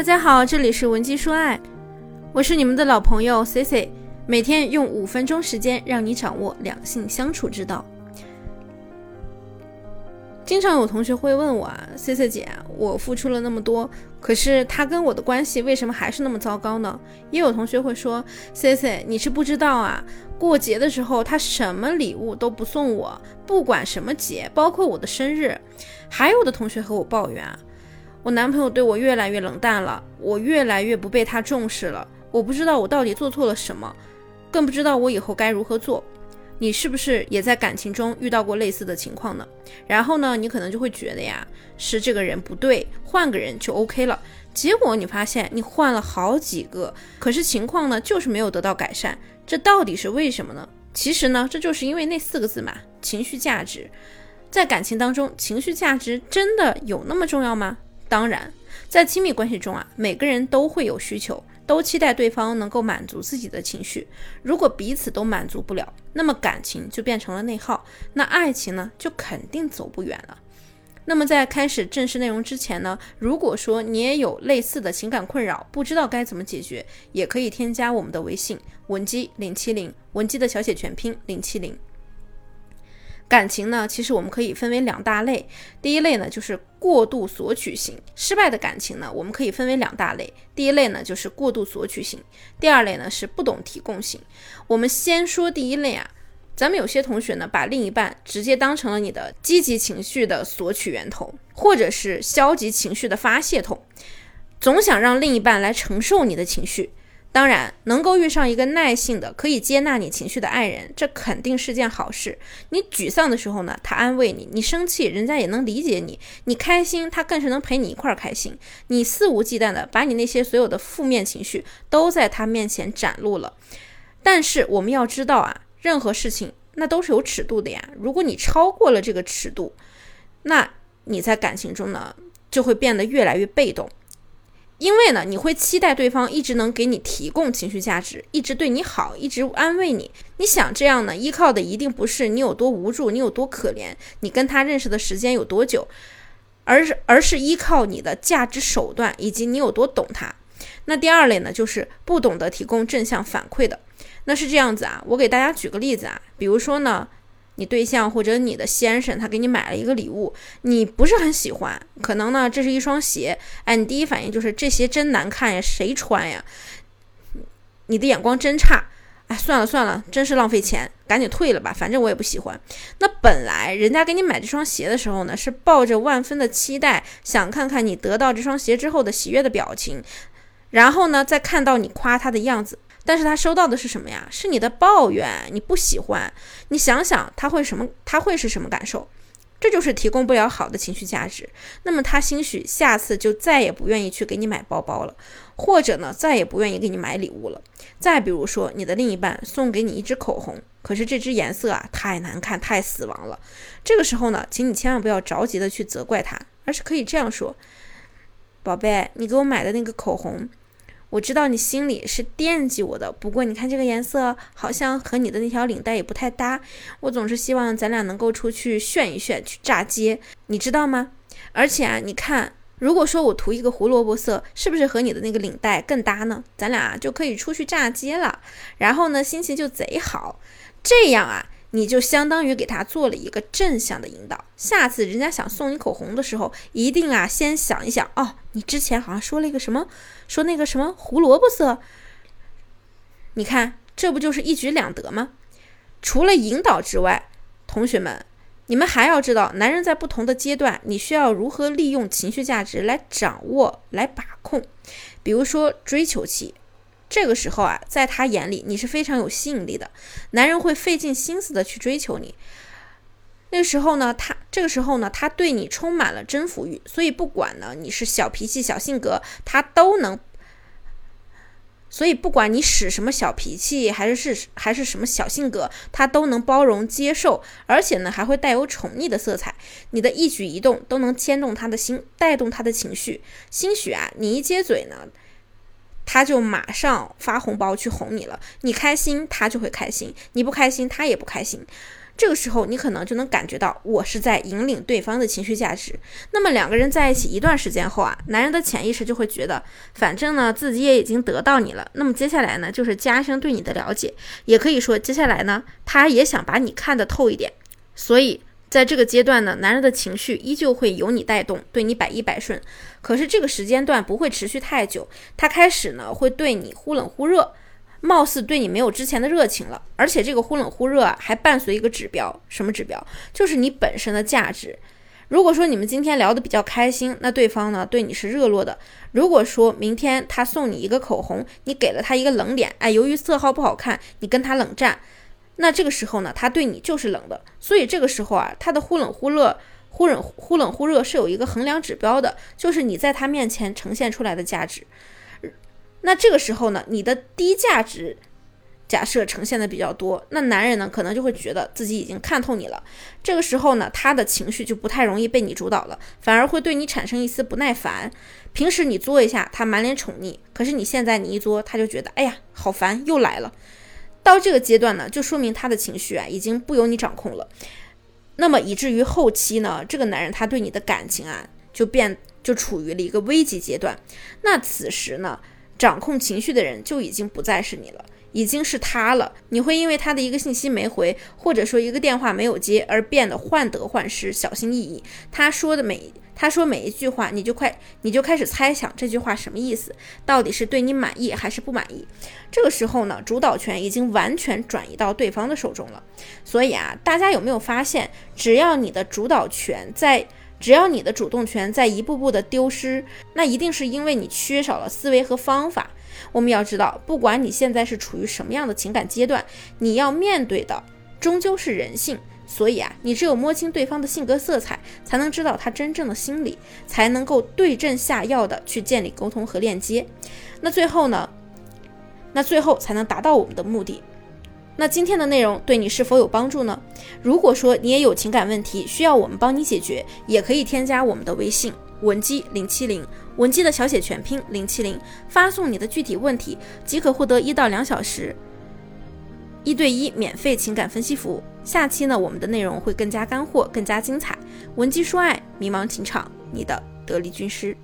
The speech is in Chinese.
大家好，这里是文姬说爱，我是你们的老朋友 C C，每天用五分钟时间让你掌握两性相处之道。经常有同学会问我啊，C C 姐，我付出了那么多，可是他跟我的关系为什么还是那么糟糕呢？也有同学会说，C C，你是不知道啊，过节的时候他什么礼物都不送我，不管什么节，包括我的生日。还有的同学和我抱怨啊，我男朋友对我越来越冷淡了，我越来越不被他重视了，我不知道我到底做错了什么，更不知道我以后该如何做。你是不是也在感情中遇到过类似的情况呢？然后呢，你可能就会觉得呀，是这个人不对，换个人就 OK 了。结果你发现你换了好几个，可是情况呢就是没有得到改善，这到底是为什么呢？其实呢，这就是因为那四个字嘛，情绪价值。在感情当中，情绪价值真的有那么重要吗？当然，在亲密关系中啊，每个人都会有需求。都期待对方能够满足自己的情绪，如果彼此都满足不了，那么感情就变成了内耗，那爱情呢就肯定走不远了。那么在开始正式内容之前呢，如果说你也有类似的情感困扰，不知道该怎么解决，也可以添加我们的微信文姬零七零，文姬的小写全拼零七零。感情呢，其实我们可以分为两大类。第一类呢，就是过度索取型，失败的感情呢，我们可以分为两大类。第一类呢，就是过度索取型；第二类呢，是不懂提供型。我们先说第一类啊，咱们有些同学呢，把另一半直接当成了你的积极情绪的索取源头，或者是消极情绪的发泄筒，总想让另一半来承受你的情绪。当然，能够遇上一个耐性的、可以接纳你情绪的爱人，这肯定是件好事。你沮丧的时候呢，他安慰你；你生气，人家也能理解你；你开心，他更是能陪你一块儿开心。你肆无忌惮的把你那些所有的负面情绪都在他面前展露了。但是我们要知道啊，任何事情那都是有尺度的呀。如果你超过了这个尺度，那你在感情中呢，就会变得越来越被动。因为呢，你会期待对方一直能给你提供情绪价值，一直对你好，一直安慰你。你想这样呢，依靠的一定不是你有多无助，你有多可怜，你跟他认识的时间有多久，而是而是依靠你的价值手段以及你有多懂他。那第二类呢，就是不懂得提供正向反馈的。那是这样子啊，我给大家举个例子啊，比如说呢。你对象或者你的先生，他给你买了一个礼物，你不是很喜欢，可能呢这是一双鞋，哎，你第一反应就是这鞋真难看呀，谁穿呀？你的眼光真差，哎，算了算了，真是浪费钱，赶紧退了吧，反正我也不喜欢。那本来人家给你买这双鞋的时候呢，是抱着万分的期待，想看看你得到这双鞋之后的喜悦的表情，然后呢再看到你夸他的样子。但是他收到的是什么呀？是你的抱怨，你不喜欢。你想想他会什么？他会是什么感受？这就是提供不了好的情绪价值。那么他兴许下次就再也不愿意去给你买包包了，或者呢，再也不愿意给你买礼物了。再比如说，你的另一半送给你一支口红，可是这支颜色啊太难看，太死亡了。这个时候呢，请你千万不要着急的去责怪他，而是可以这样说：“宝贝，你给我买的那个口红。”我知道你心里是惦记我的，不过你看这个颜色好像和你的那条领带也不太搭。我总是希望咱俩能够出去炫一炫，去炸街，你知道吗？而且啊，你看，如果说我涂一个胡萝卜色，是不是和你的那个领带更搭呢？咱俩就可以出去炸街了，然后呢，心情就贼好。这样啊。你就相当于给他做了一个正向的引导，下次人家想送你口红的时候，一定啊先想一想哦，你之前好像说了一个什么，说那个什么胡萝卜色，你看这不就是一举两得吗？除了引导之外，同学们，你们还要知道，男人在不同的阶段，你需要如何利用情绪价值来掌握、来把控，比如说追求期。这个时候啊，在他眼里你是非常有吸引力的，男人会费尽心思的去追求你。那个时候呢，他这个时候呢，他对你充满了征服欲，所以不管呢你是小脾气、小性格，他都能。所以不管你使什么小脾气，还是是还是什么小性格，他都能包容接受，而且呢还会带有宠溺的色彩。你的一举一动都能牵动他的心，带动他的情绪。兴许啊，你一接嘴呢。他就马上发红包去哄你了，你开心他就会开心，你不开心他也不开心。这个时候你可能就能感觉到我是在引领对方的情绪价值。那么两个人在一起一段时间后啊，男人的潜意识就会觉得，反正呢自己也已经得到你了，那么接下来呢就是加深对你的了解，也可以说接下来呢他也想把你看得透一点。所以在这个阶段呢，男人的情绪依旧会由你带动，对你百依百顺。可是这个时间段不会持续太久，他开始呢会对你忽冷忽热。貌似对你没有之前的热情了，而且这个忽冷忽热啊，还伴随一个指标，什么指标？就是你本身的价值。如果说你们今天聊得比较开心，那对方呢对你是热络的；如果说明天他送你一个口红，你给了他一个冷脸，哎，由于色号不好看，你跟他冷战，那这个时候呢，他对你就是冷的。所以这个时候啊，他的忽冷忽热、忽冷忽冷忽热是有一个衡量指标的，就是你在他面前呈现出来的价值。那这个时候呢，你的低价值假设呈现的比较多，那男人呢可能就会觉得自己已经看透你了。这个时候呢，他的情绪就不太容易被你主导了，反而会对你产生一丝不耐烦。平时你作一下，他满脸宠溺；可是你现在你一作，他就觉得哎呀好烦，又来了。到这个阶段呢，就说明他的情绪啊已经不由你掌控了。那么以至于后期呢，这个男人他对你的感情啊就变就处于了一个危急阶段。那此时呢？掌控情绪的人就已经不再是你了，已经是他了。你会因为他的一个信息没回，或者说一个电话没有接，而变得患得患失、小心翼翼。他说的每他说每一句话，你就快你就开始猜想这句话什么意思，到底是对你满意还是不满意？这个时候呢，主导权已经完全转移到对方的手中了。所以啊，大家有没有发现，只要你的主导权在？只要你的主动权在一步步的丢失，那一定是因为你缺少了思维和方法。我们要知道，不管你现在是处于什么样的情感阶段，你要面对的终究是人性。所以啊，你只有摸清对方的性格色彩，才能知道他真正的心理，才能够对症下药的去建立沟通和链接。那最后呢？那最后才能达到我们的目的。那今天的内容对你是否有帮助呢？如果说你也有情感问题需要我们帮你解决，也可以添加我们的微信文姬零七零，文姬的小写全拼零七零，发送你的具体问题即可获得一到两小时一对一免费情感分析服务。下期呢，我们的内容会更加干货，更加精彩。文姬说爱，迷茫情场，你的得力军师。